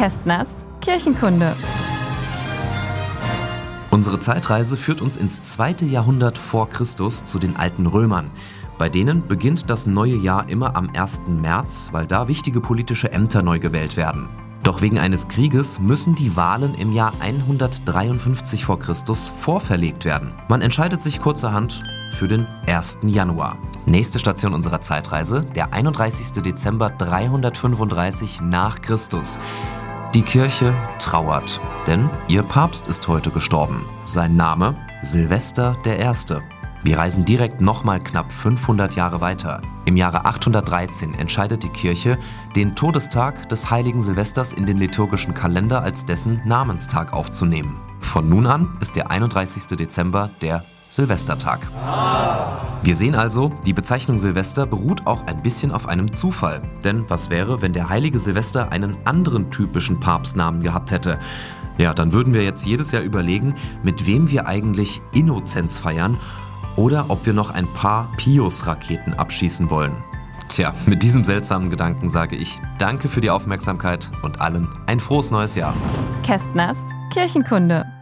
Kästners Kirchenkunde. Unsere Zeitreise führt uns ins zweite Jahrhundert vor Christus zu den alten Römern. Bei denen beginnt das neue Jahr immer am 1. März, weil da wichtige politische Ämter neu gewählt werden. Doch wegen eines Krieges müssen die Wahlen im Jahr 153 vor Christus vorverlegt werden. Man entscheidet sich kurzerhand für den 1. Januar. Nächste Station unserer Zeitreise, der 31. Dezember 335 nach Christus. Die Kirche trauert, denn ihr Papst ist heute gestorben. Sein Name Silvester I. Wir reisen direkt nochmal knapp 500 Jahre weiter. Im Jahre 813 entscheidet die Kirche, den Todestag des heiligen Silvesters in den liturgischen Kalender als dessen Namenstag aufzunehmen. Von nun an ist der 31. Dezember der Silvestertag. Wir sehen also, die Bezeichnung Silvester beruht auch ein bisschen auf einem Zufall. Denn was wäre, wenn der heilige Silvester einen anderen typischen Papstnamen gehabt hätte? Ja, dann würden wir jetzt jedes Jahr überlegen, mit wem wir eigentlich Innozenz feiern oder ob wir noch ein paar Pius-Raketen abschießen wollen. Tja, mit diesem seltsamen Gedanken sage ich Danke für die Aufmerksamkeit und allen ein frohes neues Jahr. Kästners Kirchenkunde.